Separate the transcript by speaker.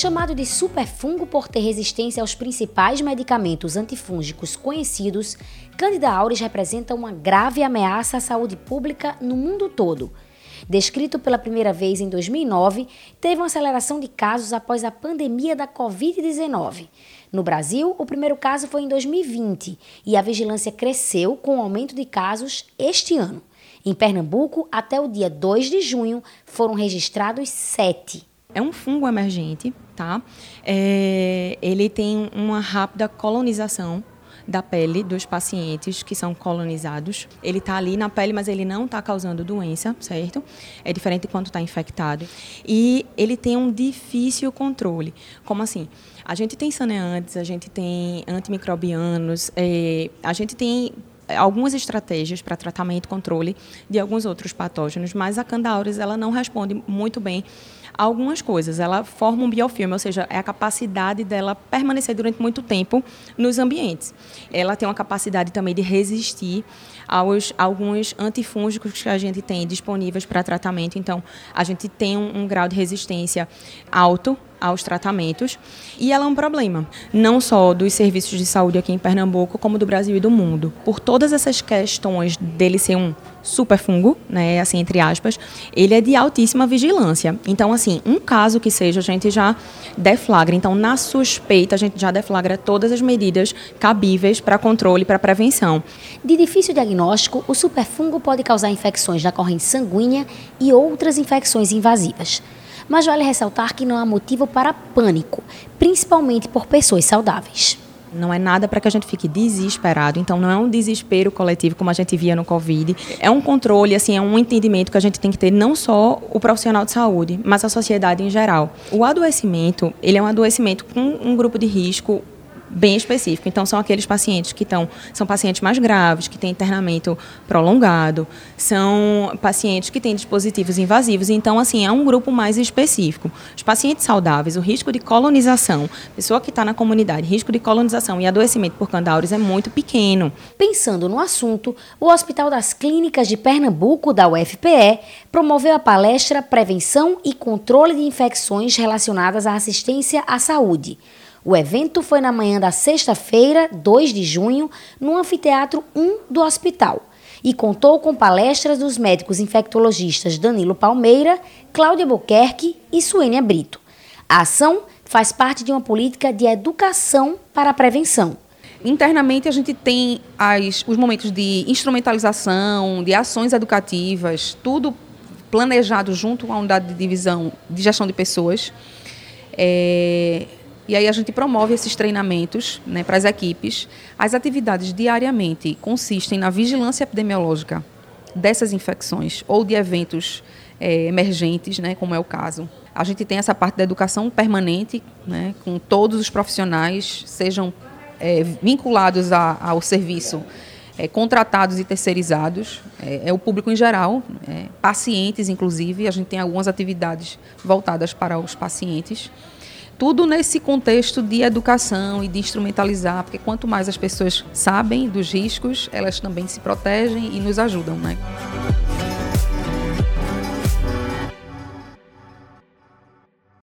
Speaker 1: Chamado de superfungo por ter resistência aos principais medicamentos antifúngicos conhecidos, Candida auris representa uma grave ameaça à saúde pública no mundo todo. Descrito pela primeira vez em 2009, teve uma aceleração de casos após a pandemia da Covid-19. No Brasil, o primeiro caso foi em 2020 e a vigilância cresceu com o aumento de casos este ano. Em Pernambuco, até o dia 2 de junho, foram registrados sete.
Speaker 2: É um fungo emergente, tá? É, ele tem uma rápida colonização da pele dos pacientes que são colonizados. Ele está ali na pele, mas ele não está causando doença, certo? É diferente quando está infectado. E ele tem um difícil controle. Como assim? A gente tem saneantes, a gente tem antimicrobianos, é, a gente tem algumas estratégias para tratamento e controle de alguns outros patógenos, mas a Candauris ela não responde muito bem algumas coisas. Ela forma um biofilme, ou seja, é a capacidade dela permanecer durante muito tempo nos ambientes. Ela tem uma capacidade também de resistir aos alguns antifúngicos que a gente tem disponíveis para tratamento. Então, a gente tem um, um grau de resistência alto aos tratamentos. E ela é um problema, não só dos serviços de saúde aqui em Pernambuco, como do Brasil e do mundo. Por todas essas questões dele ser um superfungo, né, assim entre aspas, ele é de altíssima vigilância. Então, assim, um caso que seja, a gente já deflagra. Então, na suspeita, a gente já deflagra todas as medidas cabíveis para controle para prevenção.
Speaker 1: De difícil diagnóstico, o superfungo pode causar infecções na corrente sanguínea e outras infecções invasivas mas vale ressaltar que não há motivo para pânico, principalmente por pessoas saudáveis.
Speaker 2: Não é nada para que a gente fique desesperado. Então, não é um desespero coletivo como a gente via no Covid. É um controle, assim, é um entendimento que a gente tem que ter não só o profissional de saúde, mas a sociedade em geral. O adoecimento, ele é um adoecimento com um grupo de risco bem específico. Então, são aqueles pacientes que estão, são pacientes mais graves, que têm internamento prolongado, são pacientes que têm dispositivos invasivos. Então, assim, é um grupo mais específico. Os pacientes saudáveis, o risco de colonização, pessoa que está na comunidade, risco de colonização e adoecimento por candauros é muito pequeno.
Speaker 1: Pensando no assunto, o Hospital das Clínicas de Pernambuco, da UFPE, promoveu a palestra Prevenção e Controle de Infecções Relacionadas à Assistência à Saúde o evento foi na manhã da sexta-feira, 2 de junho, no Anfiteatro 1 do hospital e contou com palestras dos médicos infectologistas Danilo Palmeira, Cláudia Buquerque e Suênia Brito. A ação faz parte de uma política de educação para a prevenção.
Speaker 3: Internamente, a gente tem as, os momentos de instrumentalização, de ações educativas, tudo planejado junto à unidade de divisão de gestão de pessoas. É, e aí a gente promove esses treinamentos né, para as equipes. As atividades diariamente consistem na vigilância epidemiológica dessas infecções ou de eventos é, emergentes, né, como é o caso. A gente tem essa parte da educação permanente, né, com todos os profissionais, sejam é, vinculados a, ao serviço, é, contratados e terceirizados, é, o público em geral, é, pacientes inclusive, a gente tem algumas atividades voltadas para os pacientes. Tudo nesse contexto de educação e de instrumentalizar, porque quanto mais as pessoas sabem dos riscos, elas também se protegem e nos ajudam, né?